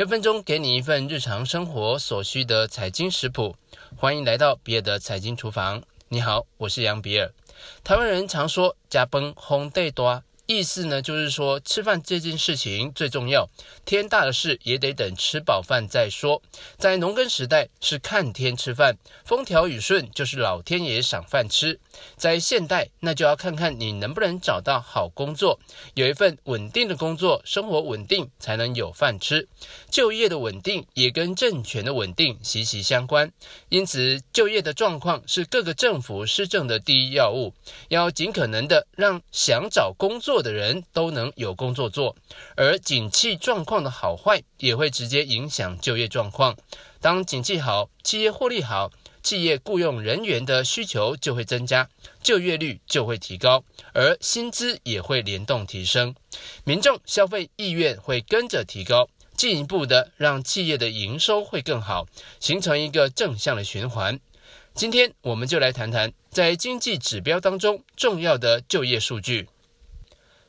六分钟给你一份日常生活所需的财经食谱，欢迎来到比尔的财经厨房。你好，我是杨比尔。台湾人常说“呷饭皇帝大”。意思呢，就是说吃饭这件事情最重要，天大的事也得等吃饱饭再说。在农耕时代是看天吃饭，风调雨顺就是老天爷赏饭吃。在现代，那就要看看你能不能找到好工作，有一份稳定的工作，生活稳定才能有饭吃。就业的稳定也跟政权的稳定息息相关，因此就业的状况是各个政府施政的第一要务，要尽可能的让想找工作的人都能有工作做，而景气状况的好坏也会直接影响就业状况。当景气好，企业获利好，企业雇佣人员的需求就会增加，就业率就会提高，而薪资也会联动提升，民众消费意愿会跟着提高，进一步的让企业的营收会更好，形成一个正向的循环。今天我们就来谈谈在经济指标当中重要的就业数据。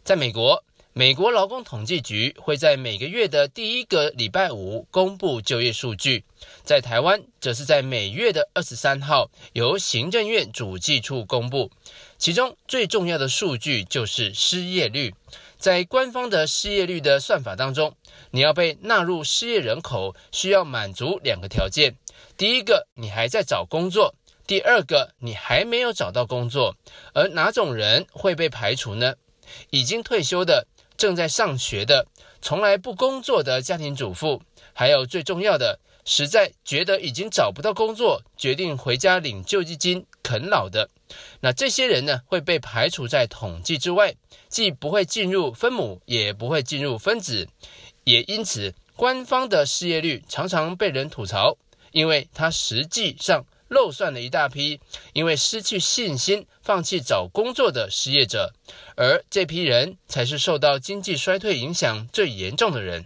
在美国，美国劳工统计局会在每个月的第一个礼拜五公布就业数据。在台湾，则是在每月的二十三号由行政院主计处公布。其中最重要的数据就是失业率。在官方的失业率的算法当中，你要被纳入失业人口，需要满足两个条件：第一个，你还在找工作；第二个，你还没有找到工作。而哪种人会被排除呢？已经退休的、正在上学的、从来不工作的家庭主妇，还有最重要的，实在觉得已经找不到工作，决定回家领救济金啃老的，那这些人呢，会被排除在统计之外，既不会进入分母，也不会进入分子，也因此，官方的失业率常常被人吐槽，因为它实际上。漏算了一大批，因为失去信心、放弃找工作的失业者，而这批人才是受到经济衰退影响最严重的人。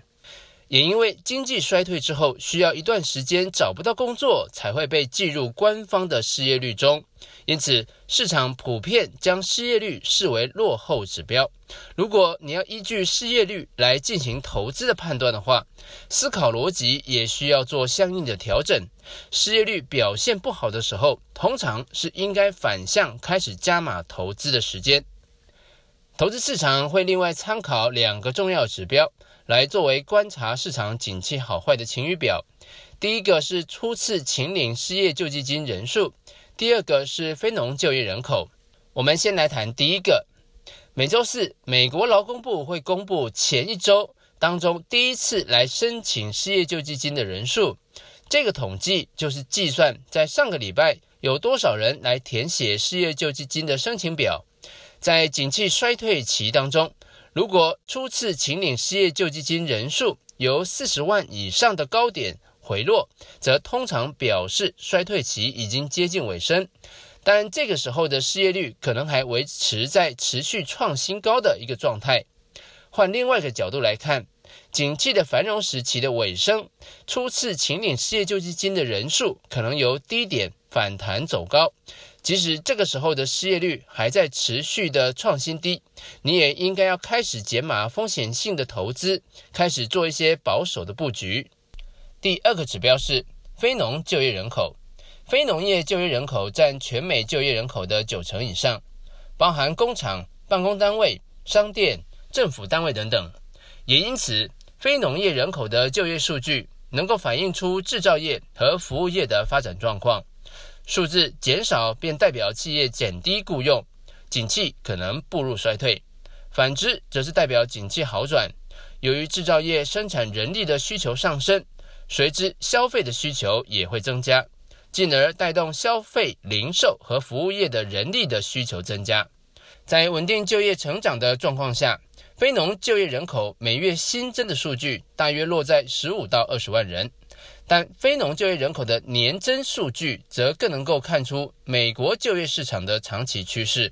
也因为经济衰退之后，需要一段时间找不到工作，才会被计入官方的失业率中。因此，市场普遍将失业率视为落后指标。如果你要依据失业率来进行投资的判断的话，思考逻辑也需要做相应的调整。失业率表现不好的时候，通常是应该反向开始加码投资的时间。投资市场会另外参考两个重要指标。来作为观察市场景气好坏的晴雨表，第一个是初次请领失业救济金人数，第二个是非农就业人口。我们先来谈第一个，每周四，美国劳工部会公布前一周当中第一次来申请失业救济金的人数，这个统计就是计算在上个礼拜有多少人来填写失业救济金的申请表，在景气衰退期当中。如果初次请领失业救济金人数由四十万以上的高点回落，则通常表示衰退期已经接近尾声。但这个时候的失业率可能还维持在持续创新高的一个状态。换另外一个角度来看，景气的繁荣时期的尾声，初次请领失业救济金的人数可能由低点反弹走高。即使这个时候的失业率还在持续的创新低，你也应该要开始减码风险性的投资，开始做一些保守的布局。第二个指标是非农就业人口，非农业就业人口占全美就业人口的九成以上，包含工厂、办公单位、商店、政府单位等等。也因此，非农业人口的就业数据能够反映出制造业和服务业的发展状况。数字减少便代表企业减低雇用，景气可能步入衰退；反之，则是代表景气好转。由于制造业生产人力的需求上升，随之消费的需求也会增加，进而带动消费、零售和服务业的人力的需求增加。在稳定就业成长的状况下，非农就业人口每月新增的数据大约落在十五到二十万人。但非农就业人口的年增数据则更能够看出美国就业市场的长期趋势。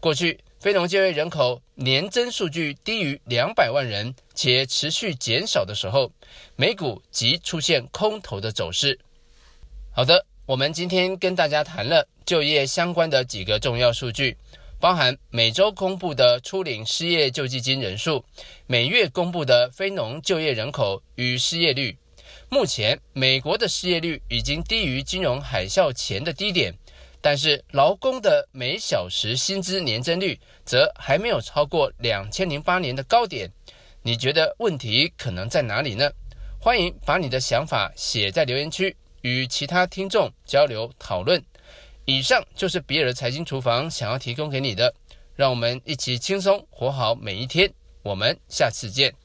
过去非农就业人口年增数据低于两百万人且持续减少的时候，美股即出现空头的走势。好的，我们今天跟大家谈了就业相关的几个重要数据，包含每周公布的初领失业救济金人数，每月公布的非农就业人口与失业率。目前，美国的失业率已经低于金融海啸前的低点，但是劳工的每小时薪资年增率则还没有超过两千零八年的高点。你觉得问题可能在哪里呢？欢迎把你的想法写在留言区，与其他听众交流讨论。以上就是比尔财经厨房想要提供给你的，让我们一起轻松活好每一天。我们下次见。